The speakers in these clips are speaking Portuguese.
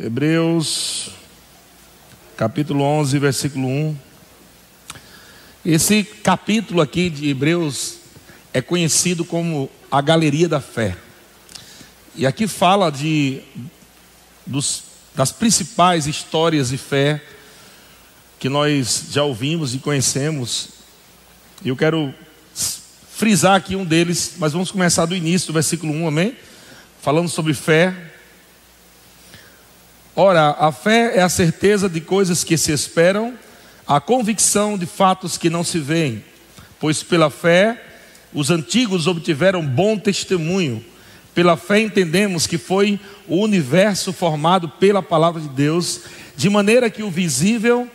Hebreus, capítulo 11, versículo 1. Esse capítulo aqui de Hebreus é conhecido como a galeria da fé. E aqui fala de dos, das principais histórias de fé que nós já ouvimos e conhecemos. E eu quero frisar aqui um deles, mas vamos começar do início, do versículo 1, amém? Falando sobre fé. Ora, a fé é a certeza de coisas que se esperam, a convicção de fatos que não se veem, pois pela fé os antigos obtiveram bom testemunho. Pela fé entendemos que foi o universo formado pela palavra de Deus, de maneira que o visível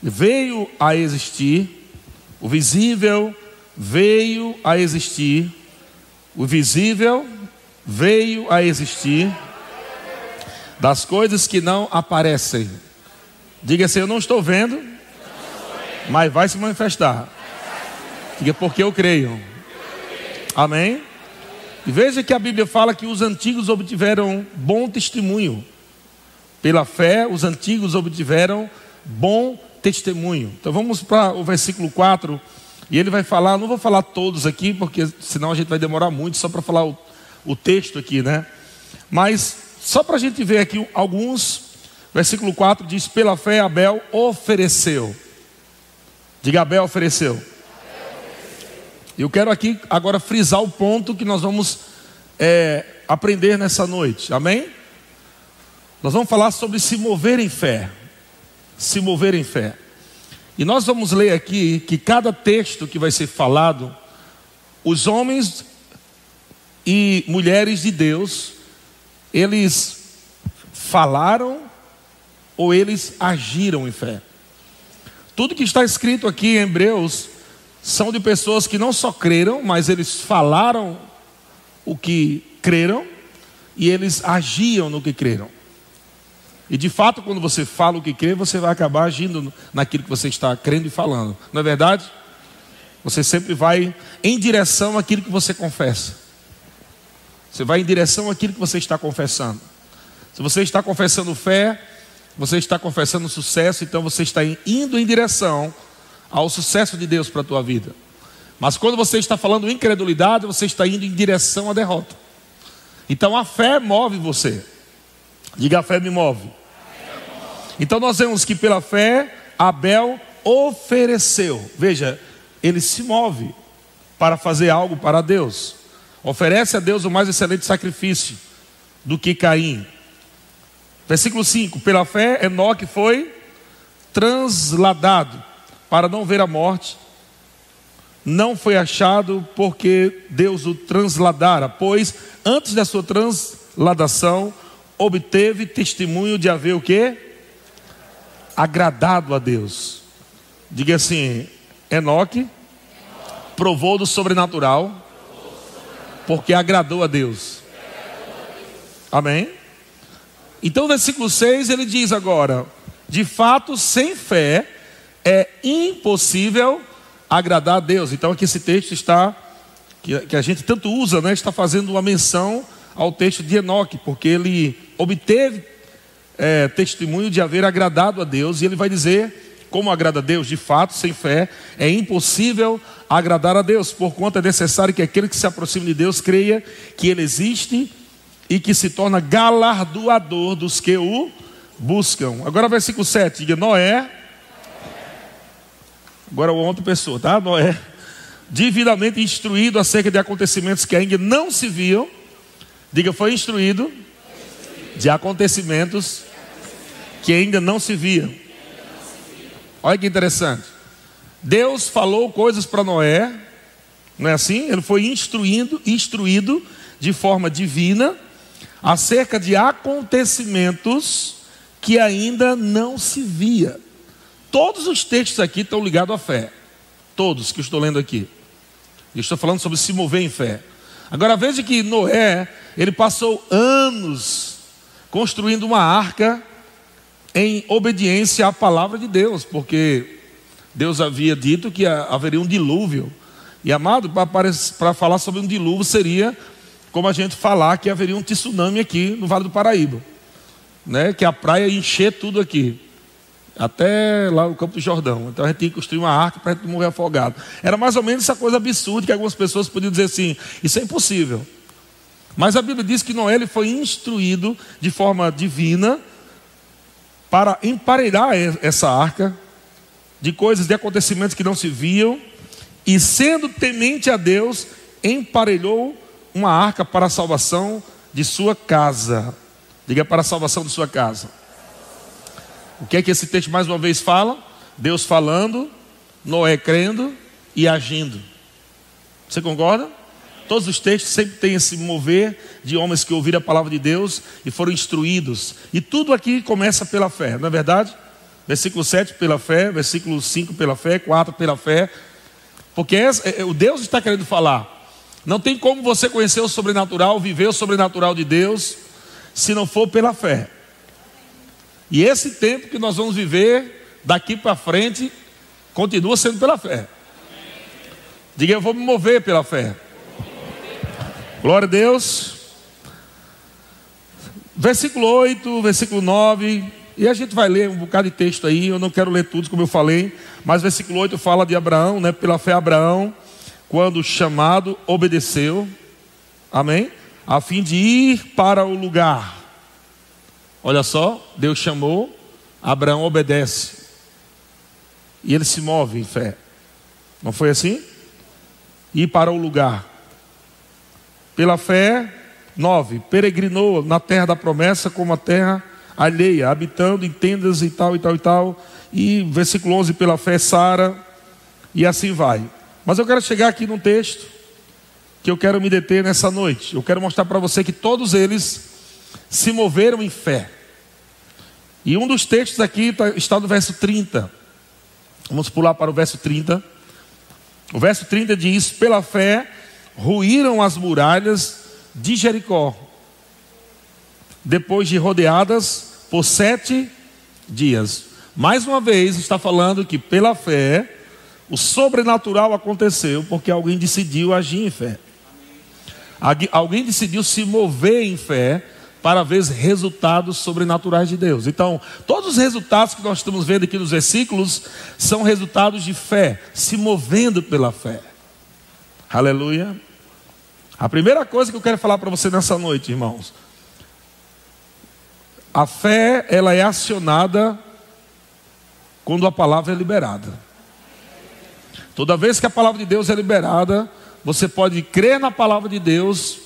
veio a existir, o visível veio a existir, o visível veio a existir das coisas que não aparecem. Diga assim: Eu não estou vendo, mas vai se manifestar. Diga porque eu creio. Amém? E veja que a Bíblia fala que os antigos obtiveram bom testemunho. Pela fé, os antigos obtiveram bom testemunho. Então vamos para o versículo 4. E ele vai falar, não vou falar todos aqui, porque senão a gente vai demorar muito só para falar o, o texto aqui, né? Mas só para a gente ver aqui alguns, versículo 4 diz: Pela fé Abel ofereceu. Diga, Abel ofereceu. Eu quero aqui agora frisar o ponto que nós vamos é, aprender nessa noite, amém? Nós vamos falar sobre se mover em fé. Se mover em fé. E nós vamos ler aqui que cada texto que vai ser falado, os homens e mulheres de Deus eles falaram ou eles agiram em fé. Tudo que está escrito aqui em Hebreus são de pessoas que não só creram, mas eles falaram o que creram e eles agiam no que creram. E de fato, quando você fala o que crê, você vai acabar agindo naquilo que você está crendo e falando. Não é verdade? Você sempre vai em direção àquilo que você confessa. Você vai em direção àquilo que você está confessando. Se você está confessando fé, você está confessando sucesso, então você está indo em direção ao sucesso de Deus para a tua vida. Mas quando você está falando incredulidade, você está indo em direção à derrota. Então a fé move você. Diga a fé me move. Então nós vemos que pela fé Abel ofereceu. Veja, ele se move para fazer algo para Deus. Oferece a Deus o mais excelente sacrifício do que Caim. Versículo 5: Pela fé, Enoque foi transladado para não ver a morte. Não foi achado porque Deus o transladara, pois antes da sua transladação obteve testemunho de haver o que? Agradado a Deus. Diga assim: Enoque provou do sobrenatural porque agradou a Deus. Amém? Então, versículo 6 ele diz agora: de fato, sem fé é impossível agradar a Deus. Então, aqui esse texto está, que, que a gente tanto usa, né, está fazendo uma menção ao texto de Enoque, porque ele obteve é, testemunho de haver agradado a Deus, e ele vai dizer como agrada a Deus? De fato, sem fé, é impossível agradar a Deus, por conta é necessário que aquele que se aproxime de Deus creia que Ele existe e que se torna galardoador dos que o buscam. Agora, versículo 7, diga: Noé. Agora, outra pessoa, tá? Noé, devidamente instruído acerca de acontecimentos que ainda não se viam. Diga, foi instruído de acontecimentos que ainda não se viam. Olha que interessante. Deus falou coisas para Noé, não é assim? Ele foi instruindo, instruído de forma divina acerca de acontecimentos que ainda não se via. Todos os textos aqui estão ligados à fé. Todos que estou lendo aqui. Eu estou falando sobre se mover em fé. Agora veja que Noé, ele passou anos construindo uma arca em obediência à palavra de Deus, porque Deus havia dito que haveria um dilúvio. E amado, para falar sobre um dilúvio seria como a gente falar que haveria um tsunami aqui no Vale do Paraíba. né, que a praia ia encher tudo aqui. Até lá no Campo do Jordão. Então a gente tinha que construir uma arca para a gente morrer afogado. Era mais ou menos essa coisa absurda que algumas pessoas podiam dizer assim: isso é impossível. Mas a Bíblia diz que Noé ele foi instruído de forma divina para emparelhar essa arca de coisas, de acontecimentos que não se viam, e sendo temente a Deus, emparelhou uma arca para a salvação de sua casa. Diga para a salvação de sua casa. O que é que esse texto mais uma vez fala? Deus falando, Noé crendo e agindo. Você concorda? Todos os textos sempre têm esse mover de homens que ouviram a palavra de Deus e foram instruídos. E tudo aqui começa pela fé, não é verdade? Versículo 7 pela fé, versículo 5 pela fé, 4 pela fé. Porque é, é, o Deus está querendo falar. Não tem como você conhecer o sobrenatural, viver o sobrenatural de Deus, se não for pela fé. E esse tempo que nós vamos viver daqui para frente continua sendo pela fé. Diga, eu vou me mover pela fé. Glória a Deus. Versículo 8, versículo 9. E a gente vai ler um bocado de texto aí. Eu não quero ler tudo, como eu falei. Mas versículo 8 fala de Abraão, né? Pela fé, Abraão, quando chamado, obedeceu. Amém? A fim de ir para o lugar Olha só, Deus chamou, Abraão obedece. E ele se move em fé. Não foi assim? Ir para o lugar. Pela fé, nove, peregrinou na terra da promessa como a terra alheia, habitando em tendas e tal e tal e tal. E versículo 11, pela fé, Sara, e assim vai. Mas eu quero chegar aqui num texto que eu quero me deter nessa noite. Eu quero mostrar para você que todos eles se moveram em fé. E um dos textos aqui tá, está no verso 30. Vamos pular para o verso 30. O verso 30 diz: Pela fé ruíram as muralhas de Jericó, depois de rodeadas por sete dias. Mais uma vez está falando que pela fé o sobrenatural aconteceu porque alguém decidiu agir em fé. Alguém decidiu se mover em fé para ver os resultados sobrenaturais de Deus. Então, todos os resultados que nós estamos vendo aqui nos versículos são resultados de fé, se movendo pela fé. Aleluia. A primeira coisa que eu quero falar para você nessa noite, irmãos, a fé ela é acionada quando a palavra é liberada. Toda vez que a palavra de Deus é liberada, você pode crer na palavra de Deus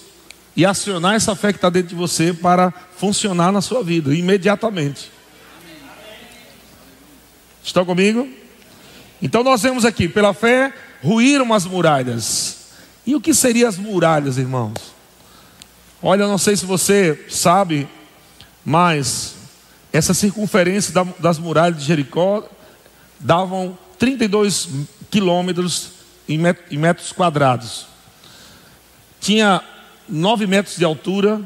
e acionar essa fé que está dentro de você para funcionar na sua vida imediatamente. Estão comigo? Então nós vemos aqui, pela fé, ruíram as muralhas. E o que seriam as muralhas, irmãos? Olha, eu não sei se você sabe, mas essa circunferência das muralhas de Jericó davam 32 quilômetros em metros quadrados. Tinha 9 metros de altura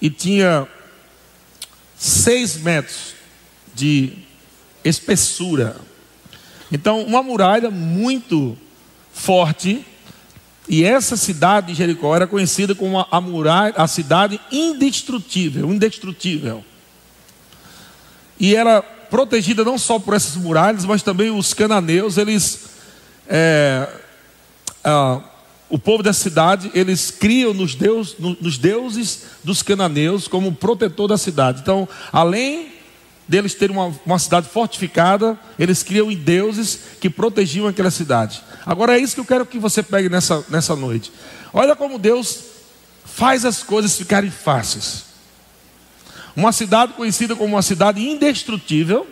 e tinha 6 metros de espessura. Então, uma muralha muito forte. E essa cidade de Jericó era conhecida como a muralha, a cidade indestrutível, indestrutível. E era protegida não só por essas muralhas, mas também os cananeus, eles é, o povo da cidade, eles criam nos, deus, nos deuses dos cananeus como protetor da cidade. Então, além deles terem uma, uma cidade fortificada, eles criam em deuses que protegiam aquela cidade. Agora é isso que eu quero que você pegue nessa, nessa noite. Olha como Deus faz as coisas ficarem fáceis. Uma cidade conhecida como uma cidade indestrutível.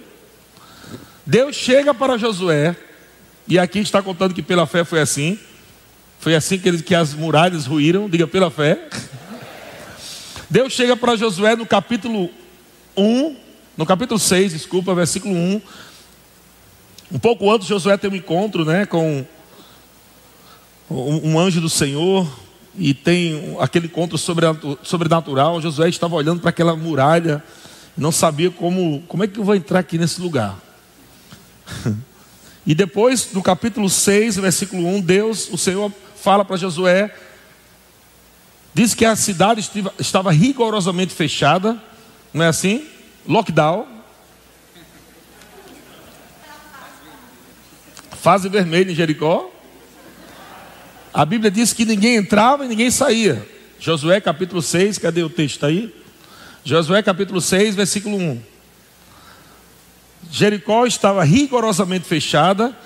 Deus chega para Josué, e aqui está contando que pela fé foi assim. Foi assim que, ele, que as muralhas ruíram, diga pela fé. Deus chega para Josué no capítulo 1, no capítulo 6, desculpa, versículo 1. Um pouco antes, Josué tem um encontro né, com um anjo do Senhor. E tem aquele encontro sobrenatural. Josué estava olhando para aquela muralha. Não sabia como, como é que eu vou entrar aqui nesse lugar. E depois, no capítulo 6, versículo 1, Deus, o Senhor fala para Josué, diz que a cidade estava rigorosamente fechada, não é assim? Lockdown, fase vermelha em Jericó. A Bíblia diz que ninguém entrava e ninguém saía. Josué capítulo 6, cadê o texto aí? Josué capítulo 6, versículo 1. Jericó estava rigorosamente fechada,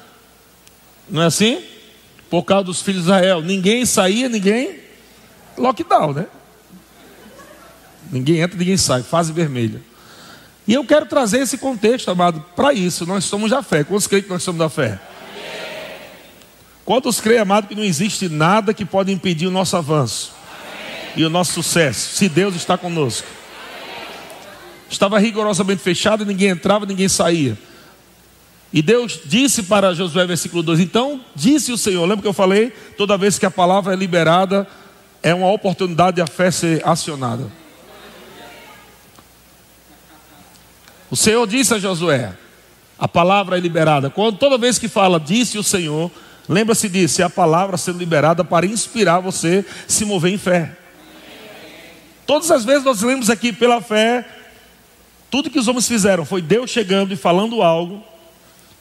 não é assim? Por causa dos filhos de Israel. Ninguém saía, ninguém. Lockdown, né? Ninguém entra, ninguém sai. Fase vermelha. E eu quero trazer esse contexto, amado, para isso. Nós somos da fé. Quantos creem que nós somos da fé? Quantos creem, amado, que não existe nada que pode impedir o nosso avanço e o nosso sucesso, se Deus está conosco? Estava rigorosamente fechado, ninguém entrava, ninguém saía. E Deus disse para Josué, versículo 2: Então disse o Senhor, lembra que eu falei? Toda vez que a palavra é liberada, é uma oportunidade de a fé ser acionada. O Senhor disse a Josué: a palavra é liberada. Quando toda vez que fala, disse o Senhor, Lembra-se disso, é a palavra sendo liberada para inspirar você se mover em fé. Todas as vezes nós lemos aqui pela fé, tudo que os homens fizeram foi Deus chegando e falando algo.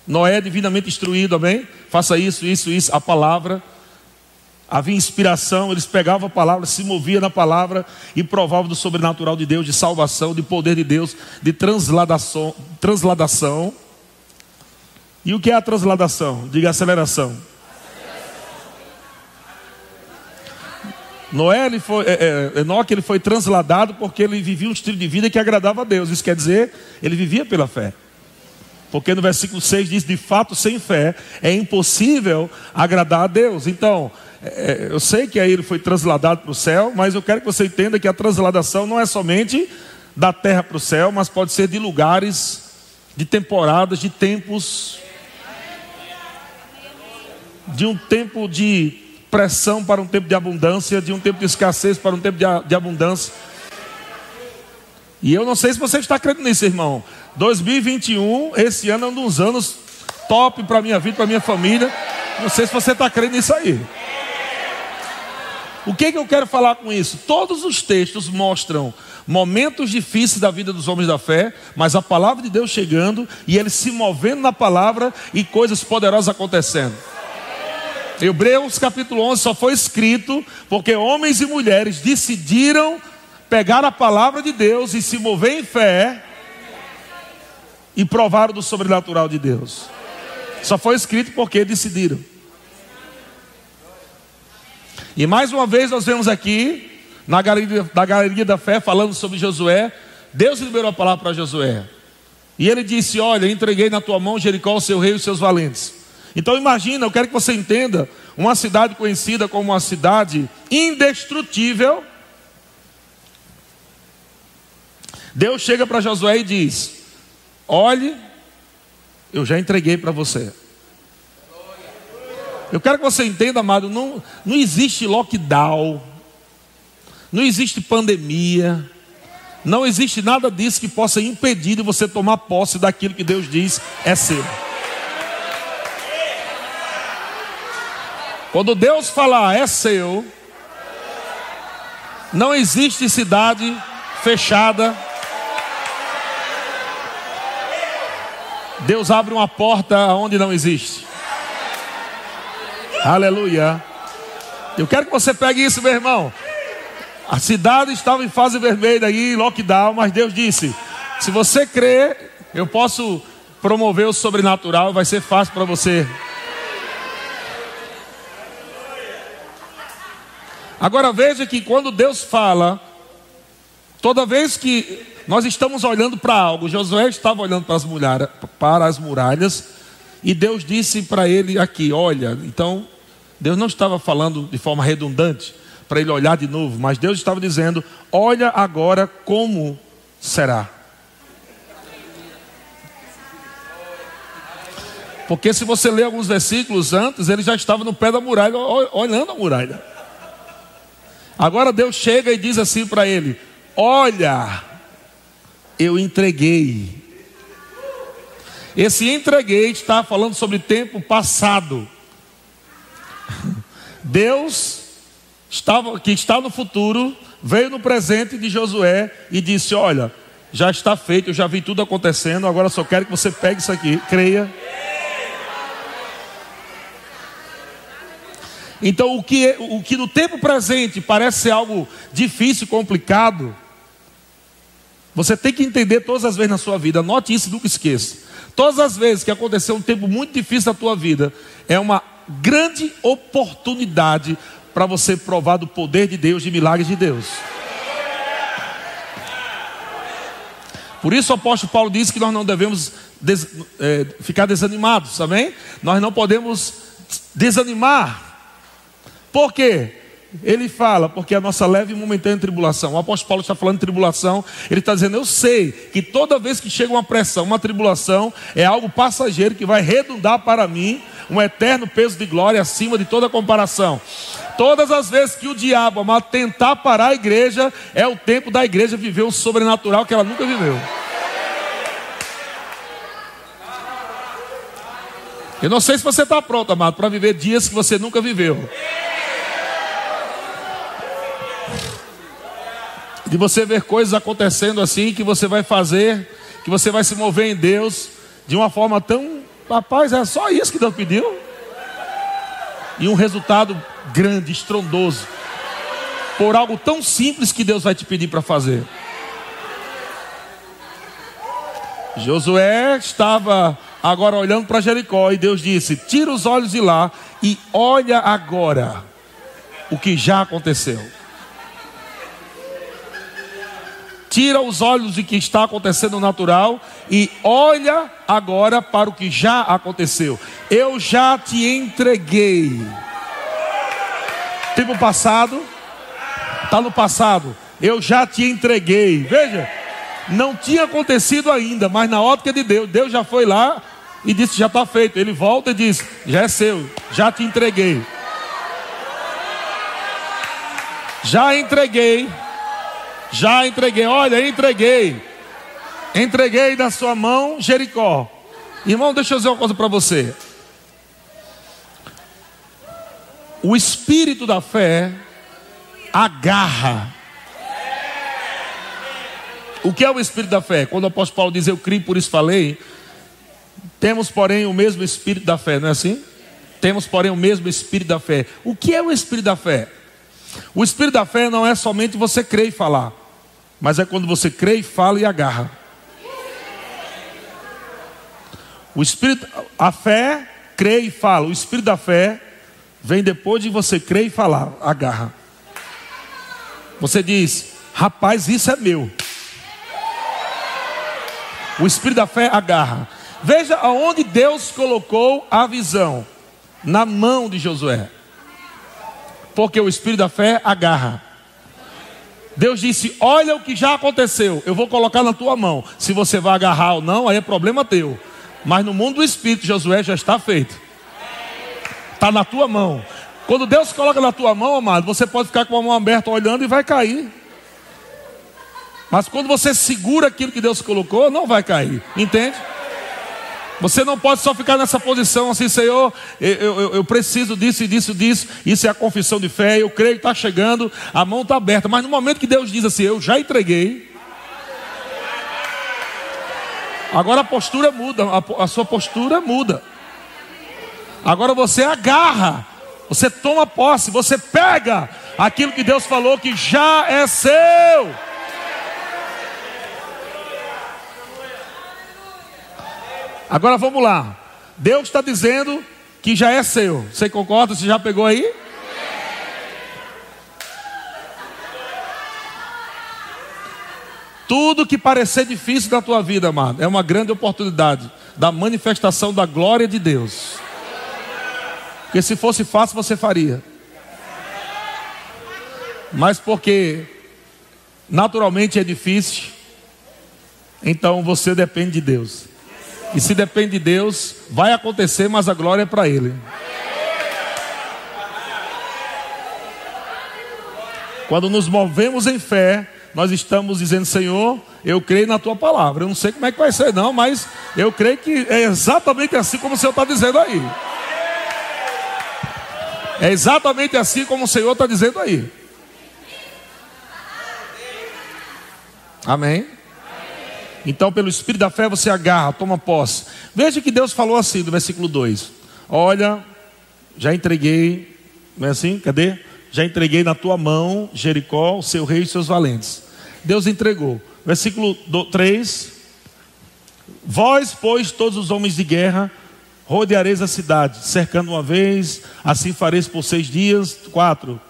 Noé divinamente instruído, amém? Faça isso, isso, isso, a palavra. Havia inspiração, eles pegavam a palavra, se moviam na palavra e provavam do sobrenatural de Deus, de salvação, de poder de Deus, de transladação. transladação. E o que é a transladação? Diga aceleração. Noé, ele foi, é, é, Enoque, ele foi transladado porque ele vivia um estilo de vida que agradava a Deus. Isso quer dizer, ele vivia pela fé. Porque no versículo 6 diz: de fato, sem fé é impossível agradar a Deus. Então, é, é, eu sei que aí ele foi transladado para o céu, mas eu quero que você entenda que a transladação não é somente da terra para o céu, mas pode ser de lugares, de temporadas, de tempos, de um tempo de pressão para um tempo de abundância, de um tempo de escassez para um tempo de, de abundância. E eu não sei se você está acreditando nisso, irmão. 2021, esse ano é um dos anos top para minha vida, para minha família. Não sei se você está crendo nisso aí. O que, que eu quero falar com isso? Todos os textos mostram momentos difíceis da vida dos homens da fé, mas a palavra de Deus chegando e eles se movendo na palavra e coisas poderosas acontecendo. Hebreus capítulo 11 só foi escrito porque homens e mulheres decidiram pegar a palavra de Deus e se mover em fé e provaram do sobrenatural de Deus. Só foi escrito porque decidiram. E mais uma vez nós vemos aqui, na galeria, na galeria da fé, falando sobre Josué. Deus liberou a palavra para Josué. E ele disse: Olha, entreguei na tua mão Jericó, seu rei e os seus valentes. Então imagina, eu quero que você entenda, uma cidade conhecida como uma cidade indestrutível. Deus chega para Josué e diz: Olhe, eu já entreguei para você. Eu quero que você entenda, amado, não, não existe lockdown, não existe pandemia, não existe nada disso que possa impedir de você tomar posse daquilo que Deus diz é seu. Quando Deus falar é seu, não existe cidade fechada. Deus abre uma porta onde não existe. Aleluia. Eu quero que você pegue isso, meu irmão. A cidade estava em fase vermelha aí, lockdown, mas Deus disse: se você crer, eu posso promover o sobrenatural, vai ser fácil para você. Agora veja que quando Deus fala, toda vez que nós estamos olhando para algo, Josué estava olhando para as, para as muralhas, e Deus disse para ele aqui: Olha, então, Deus não estava falando de forma redundante para ele olhar de novo, mas Deus estava dizendo: Olha agora como será. Porque se você ler alguns versículos antes, ele já estava no pé da muralha, olhando a muralha. Agora Deus chega e diz assim para ele: Olha, eu entreguei. Esse entreguei está falando sobre tempo passado. Deus estava, que está no futuro, veio no presente de Josué e disse: Olha, já está feito, eu já vi tudo acontecendo, agora só quero que você pegue isso aqui, creia. Então, o que, é, o que no tempo presente parece ser algo difícil, complicado, você tem que entender todas as vezes na sua vida, anote isso e nunca esqueça. Todas as vezes que aconteceu um tempo muito difícil na tua vida, é uma grande oportunidade para você provar do poder de Deus, de milagres de Deus. Por isso o apóstolo Paulo diz que nós não devemos des, é, ficar desanimados, amém? Nós não podemos desanimar. Por quê? Ele fala, porque a nossa leve e momentânea tribulação. O apóstolo Paulo está falando de tribulação. Ele está dizendo: Eu sei que toda vez que chega uma pressão, uma tribulação, é algo passageiro que vai redundar para mim um eterno peso de glória acima de toda comparação. Todas as vezes que o diabo amar tentar parar a igreja, é o tempo da igreja viver o sobrenatural que ela nunca viveu. Eu não sei se você está pronto, amado, para viver dias que você nunca viveu. De você ver coisas acontecendo assim que você vai fazer, que você vai se mover em Deus de uma forma tão. Rapaz, é só isso que Deus pediu. E um resultado grande, estrondoso. Por algo tão simples que Deus vai te pedir para fazer. Josué estava agora olhando para Jericó e Deus disse: Tira os olhos de lá e olha agora o que já aconteceu. Tira os olhos do que está acontecendo natural e olha agora para o que já aconteceu. Eu já te entreguei. Tempo passado, está no passado. Eu já te entreguei. Veja, não tinha acontecido ainda, mas na ótica de Deus, Deus já foi lá e disse: Já está feito. Ele volta e diz: Já é seu, já te entreguei. Já entreguei. Já entreguei. Olha, entreguei. Entreguei na sua mão Jericó. Irmão, deixa eu dizer uma coisa para você. O espírito da fé agarra. O que é o espírito da fé? Quando o apóstolo Paulo diz eu criei, por isso falei. Temos, porém, o mesmo espírito da fé, não é assim? Temos, porém, o mesmo espírito da fé. O que é o espírito da fé? O espírito da fé não é somente você crer e falar, mas é quando você crê e fala e agarra. O espírito, a fé, crê e fala. O espírito da fé vem depois de você crer e falar, agarra. Você diz, rapaz, isso é meu. O espírito da fé agarra. Veja aonde Deus colocou a visão na mão de Josué. Porque o espírito da fé agarra. Deus disse: Olha o que já aconteceu, eu vou colocar na tua mão. Se você vai agarrar ou não, aí é problema teu. Mas no mundo do espírito, Josué já está feito. Está na tua mão. Quando Deus coloca na tua mão, amado, você pode ficar com a mão aberta olhando e vai cair. Mas quando você segura aquilo que Deus colocou, não vai cair. Entende? Você não pode só ficar nessa posição assim, Senhor, eu, eu, eu, preciso disso e disso, disso. Isso é a confissão de fé. Eu creio que está chegando, a mão está aberta. Mas no momento que Deus diz assim, eu já entreguei. Agora a postura muda, a, a sua postura muda. Agora você agarra, você toma posse, você pega aquilo que Deus falou que já é seu. Agora vamos lá. Deus está dizendo que já é seu. Você concorda? Você já pegou aí? Tudo que parecer difícil na tua vida, amado, é uma grande oportunidade da manifestação da glória de Deus. Porque se fosse fácil, você faria. Mas porque naturalmente é difícil, então você depende de Deus. E se depende de Deus, vai acontecer, mas a glória é para Ele. Quando nos movemos em fé, nós estamos dizendo, Senhor, eu creio na tua palavra. Eu não sei como é que vai ser, não, mas eu creio que é exatamente assim como o Senhor está dizendo aí. É exatamente assim como o Senhor está dizendo aí. Amém? Então, pelo espírito da fé, você agarra, toma posse. Veja que Deus falou assim no versículo 2: Olha, já entreguei, não é assim? Cadê? Já entreguei na tua mão Jericó, seu rei e seus valentes. Deus entregou. Versículo 3: Vós, pois, todos os homens de guerra, rodeareis a cidade, cercando uma vez, assim fareis por seis dias. Quatro.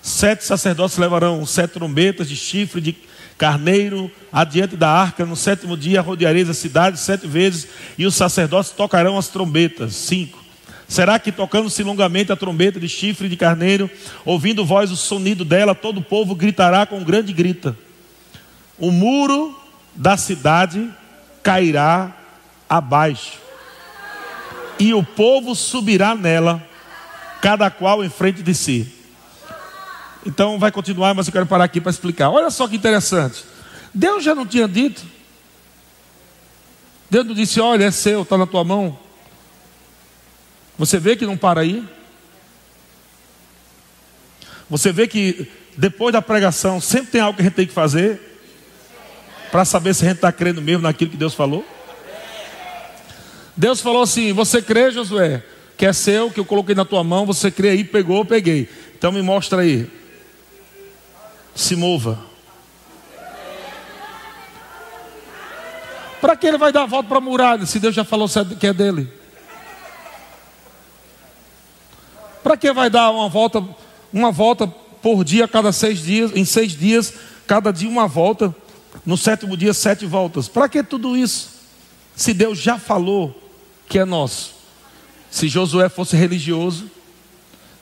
Sete sacerdotes levarão sete trombetas de chifre de carneiro adiante da arca. No sétimo dia rodeareis a cidade sete vezes, e os sacerdotes tocarão as trombetas. Cinco. Será que tocando-se longamente a trombeta de chifre de carneiro, ouvindo voz o sonido dela, todo o povo gritará com grande grita. O muro da cidade cairá abaixo, e o povo subirá nela, cada qual em frente de si. Então vai continuar, mas eu quero parar aqui para explicar. Olha só que interessante. Deus já não tinha dito. Deus não disse: Olha, é seu, está na tua mão. Você vê que não para aí? Você vê que depois da pregação sempre tem algo que a gente tem que fazer para saber se a gente está crendo mesmo naquilo que Deus falou? Deus falou assim: Você crê, Josué, que é seu, que eu coloquei na tua mão, você crê aí, pegou, peguei. Então me mostra aí. Se mova. Para que ele vai dar a volta para a muralha, se Deus já falou que é dele? Para que vai dar uma volta, uma volta por dia, cada seis dias, em seis dias, cada dia uma volta, no sétimo dia, sete voltas? Para que tudo isso? Se Deus já falou que é nosso. Se Josué fosse religioso,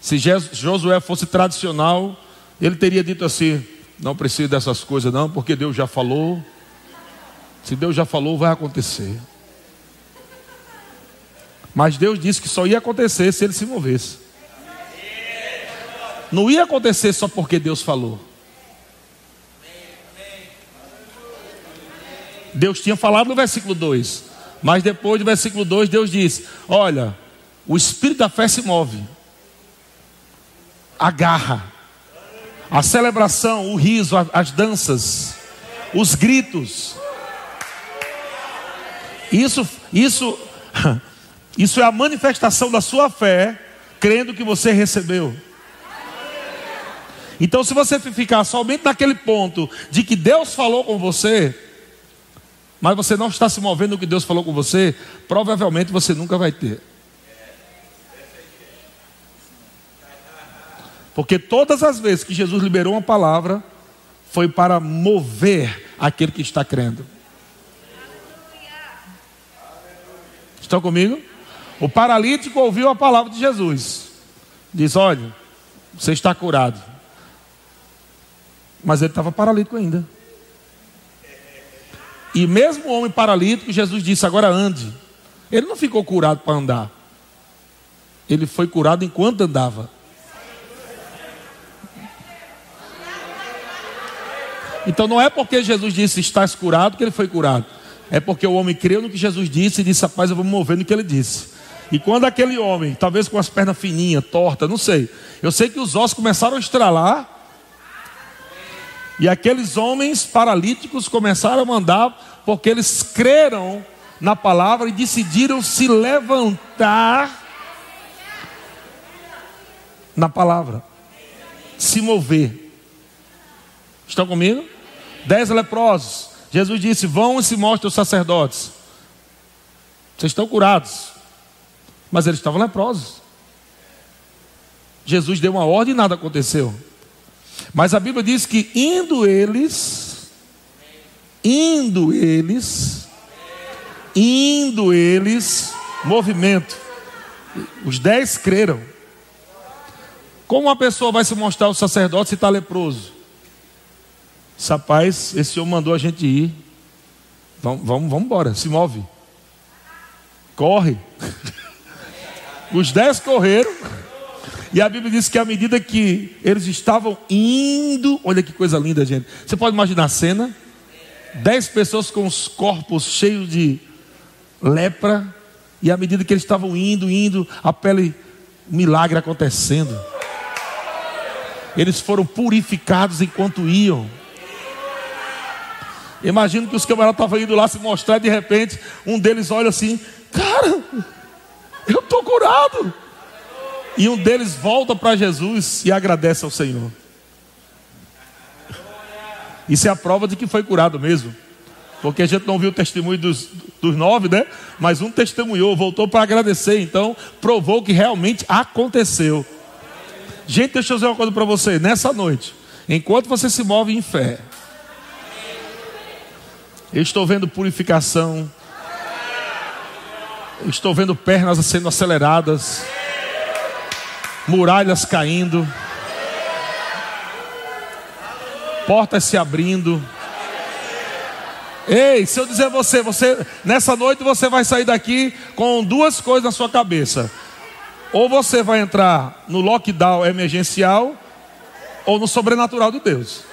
se Josué fosse tradicional, ele teria dito assim: não precisa dessas coisas, não, porque Deus já falou. Se Deus já falou, vai acontecer. Mas Deus disse que só ia acontecer se ele se movesse. Não ia acontecer só porque Deus falou. Deus tinha falado no versículo 2. Mas depois do versículo 2, Deus disse: Olha, o espírito da fé se move. A garra, a celebração, o riso, as danças, os gritos. Isso, isso, isso é a manifestação da sua fé, crendo que você recebeu. Então, se você ficar somente naquele ponto de que Deus falou com você, mas você não está se movendo no que Deus falou com você, provavelmente você nunca vai ter. Porque todas as vezes que Jesus liberou uma palavra, foi para mover aquele que está crendo. Estão comigo? O paralítico ouviu a palavra de Jesus. Diz: Olha, você está curado. Mas ele estava paralítico ainda. E mesmo o homem paralítico, Jesus disse: agora ande. Ele não ficou curado para andar. Ele foi curado enquanto andava. Então não é porque Jesus disse estás curado que ele foi curado. É porque o homem creu no que Jesus disse e disse, rapaz, eu vou me mover no que ele disse. E quando aquele homem, talvez com as pernas fininhas, tortas, não sei. Eu sei que os ossos começaram a estralar e aqueles homens paralíticos começaram a mandar, porque eles creram na palavra e decidiram se levantar na palavra, se mover. Estão comigo? Dez leprosos. Jesus disse: Vão e se mostrem os sacerdotes. Vocês estão curados. Mas eles estavam leprosos. Jesus deu uma ordem e nada aconteceu. Mas a Bíblia diz que indo eles, indo eles, indo eles, movimento. Os dez creram. Como uma pessoa vai se mostrar o sacerdote se está leproso? Rapaz, esse senhor mandou a gente ir. Vamos, vamos, vamos embora, se move. Corre. Os dez correram. E a Bíblia diz que à medida que eles estavam indo, olha que coisa linda, gente. Você pode imaginar a cena? Dez pessoas com os corpos cheios de lepra, e à medida que eles estavam indo, indo, a pele, milagre acontecendo. Eles foram purificados enquanto iam. Imagino que os camaradas estavam indo lá se mostrar e de repente um deles olha assim: Cara, eu estou curado. E um deles volta para Jesus e agradece ao Senhor. Isso é a prova de que foi curado mesmo. Porque a gente não viu o testemunho dos, dos nove, né? Mas um testemunhou, voltou para agradecer. Então, provou que realmente aconteceu. Gente, deixa eu dizer uma coisa para você. Nessa noite, enquanto você se move em fé, eu estou vendo purificação. Eu estou vendo pernas sendo aceleradas. Muralhas caindo. Portas se abrindo. Ei, se eu dizer você, você nessa noite você vai sair daqui com duas coisas na sua cabeça. Ou você vai entrar no lockdown emergencial ou no sobrenatural de Deus.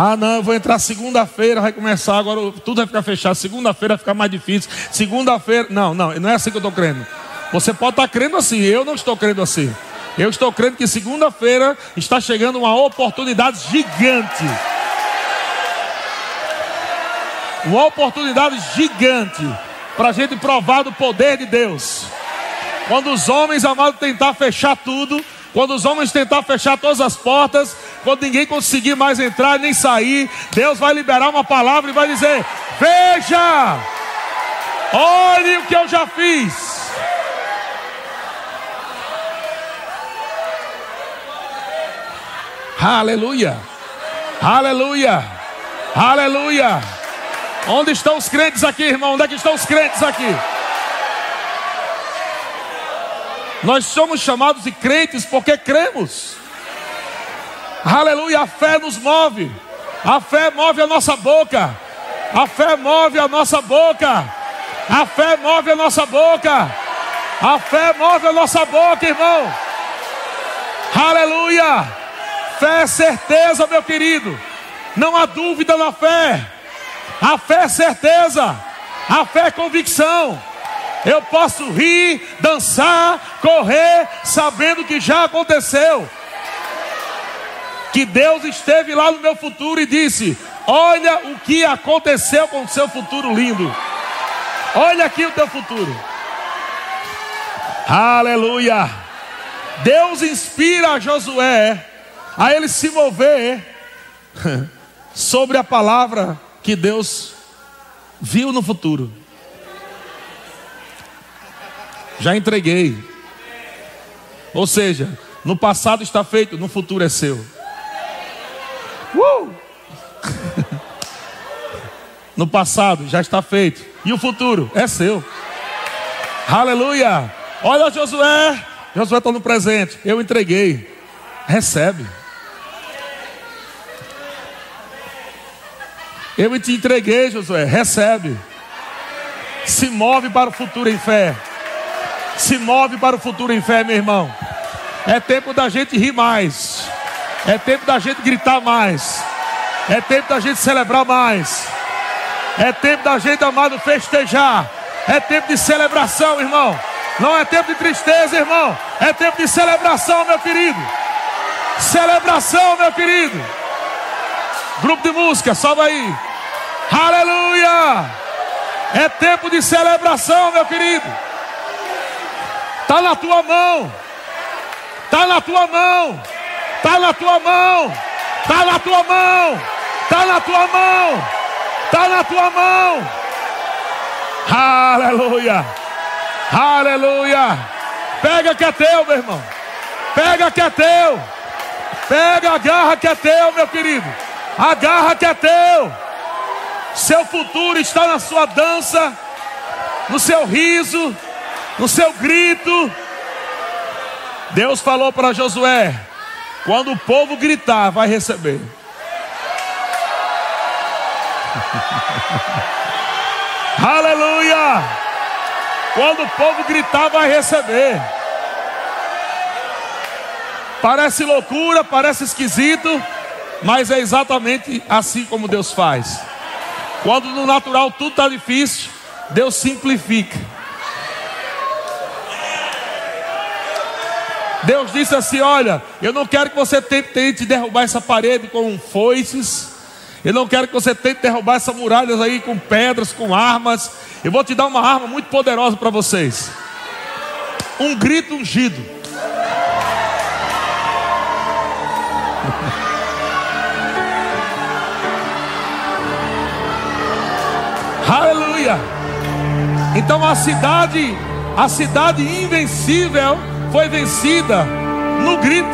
Ah, não, eu vou entrar segunda-feira, vai começar agora, tudo vai ficar fechado. Segunda-feira vai ficar mais difícil. Segunda-feira, não, não, não é assim que eu estou crendo. Você pode estar crendo assim, eu não estou crendo assim. Eu estou crendo que segunda-feira está chegando uma oportunidade gigante. Uma oportunidade gigante para a gente provar do poder de Deus. Quando os homens, amados, tentar fechar tudo, quando os homens tentar fechar todas as portas, quando ninguém conseguir mais entrar nem sair, Deus vai liberar uma palavra e vai dizer: Veja, olhe o que eu já fiz. Aleluia, aleluia, aleluia. Onde estão os crentes aqui, irmão? Onde é que estão os crentes aqui? Nós somos chamados de crentes porque cremos. Aleluia, a fé nos move. A fé move a nossa boca. A fé move a nossa boca. A fé move a nossa boca. A fé move a nossa boca, irmão. Aleluia. Fé é certeza, meu querido. Não há dúvida na fé. A fé é certeza. A fé é convicção. Eu posso rir, dançar, correr, sabendo que já aconteceu. Que Deus esteve lá no meu futuro e disse: Olha o que aconteceu com o seu futuro lindo. Olha aqui o teu futuro. Aleluia. Deus inspira Josué a ele se mover sobre a palavra que Deus viu no futuro. Já entreguei. Ou seja, no passado está feito, no futuro é seu. Uh! no passado já está feito. E o futuro é seu. Aleluia. Olha Josué. Josué está no presente. Eu entreguei. Recebe. Eu te entreguei, Josué. Recebe. Se move para o futuro em fé. Se move para o futuro em fé, meu irmão. É tempo da gente rir mais. É tempo da gente gritar mais. É tempo da gente celebrar mais. É tempo da gente, amado, festejar. É tempo de celebração, irmão. Não é tempo de tristeza, irmão. É tempo de celebração, meu querido. Celebração, meu querido. Grupo de música, sobe aí. Aleluia! É tempo de celebração, meu querido. Está na tua mão. Está na tua mão. Está na tua mão. Está na tua mão. Está na tua mão. Está na tua mão. Aleluia. Aleluia. Pega que é teu, meu irmão. Pega que é teu. Pega, agarra que é teu, meu querido. Agarra que é teu. Seu futuro está na sua dança, no seu riso no seu grito. Deus falou para Josué: quando o povo gritar, vai receber. Aleluia! Quando o povo gritar, vai receber. Parece loucura, parece esquisito, mas é exatamente assim como Deus faz. Quando no natural tudo está difícil, Deus simplifica. Deus disse assim: Olha, eu não quero que você tente derrubar essa parede com foices. Eu não quero que você tente derrubar essa muralha aí com pedras, com armas. Eu vou te dar uma arma muito poderosa para vocês. Um grito ungido. Aleluia. Então a cidade, a cidade invencível foi vencida no grito,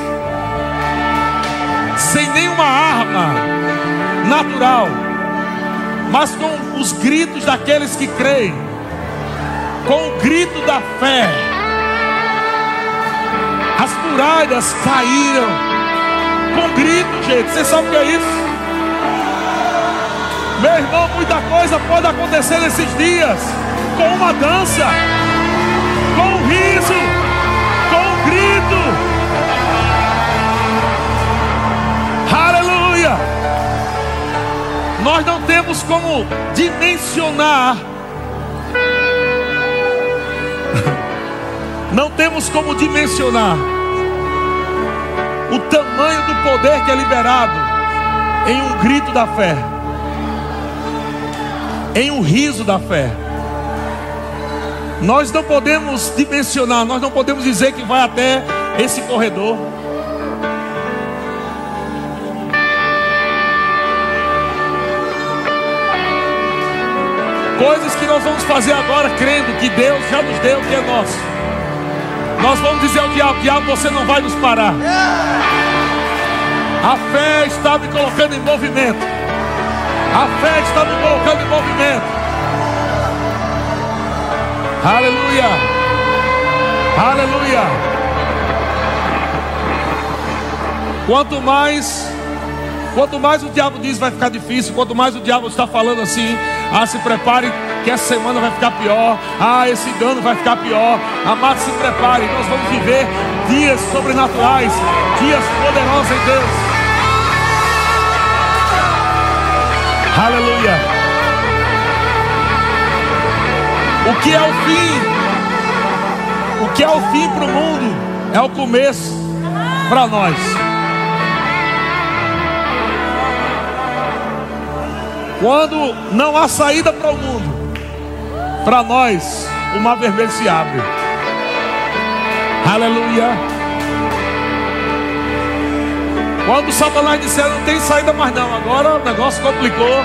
sem nenhuma arma natural, mas com os gritos daqueles que creem, com o grito da fé. As muralhas caíram com grito, gente. Você sabe o que é isso? Meu irmão, muita coisa pode acontecer nesses dias com uma dança, temos como dimensionar, não temos como dimensionar o tamanho do poder que é liberado em um grito da fé, em um riso da fé. Nós não podemos dimensionar, nós não podemos dizer que vai até esse corredor. Coisas que nós vamos fazer agora crendo que Deus já nos deu o que é nosso. Nós vamos dizer ao diabo: Diabo, você não vai nos parar. A fé está me colocando em movimento. A fé está me colocando em movimento. Aleluia. Aleluia. Quanto mais quanto mais o diabo diz vai ficar difícil, quanto mais o diabo está falando assim, ah, se prepare que essa semana vai ficar pior, ah, esse ano vai ficar pior. Amado, se prepare, nós vamos viver dias sobrenaturais, dias poderosos em Deus. Aleluia. O que é o fim? O que é o fim para o mundo é o começo para nós. Quando não há saída para o mundo, para nós o mar vermelho se abre. Aleluia. Quando Satanás disser não tem saída mais não, agora o negócio complicou.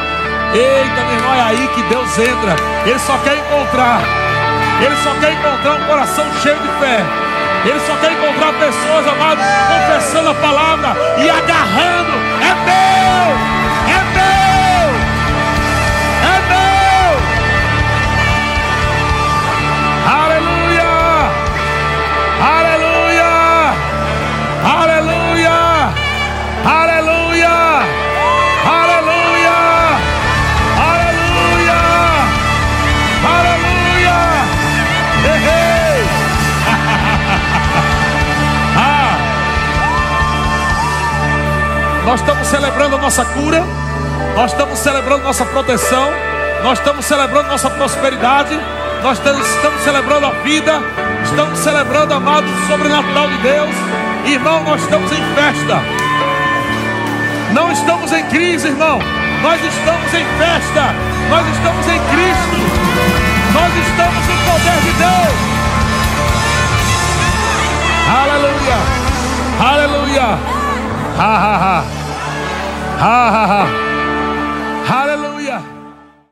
Eita, meu irmão, é aí que Deus entra. Ele só quer encontrar. Ele só quer encontrar um coração cheio de fé. Ele só quer encontrar pessoas, amados, confessando a palavra e agarrando. É nossa cura, nós estamos celebrando nossa proteção, nós estamos celebrando nossa prosperidade, nós estamos, celebrando a vida, estamos celebrando, amado, o sobrenatural de Deus. Irmão, nós estamos em festa. Não estamos em crise, irmão. Nós estamos em festa. Nós estamos em Cristo. Nós estamos no poder de Deus. Aleluia. Aleluia. Ha ha ha. Ha ha ha.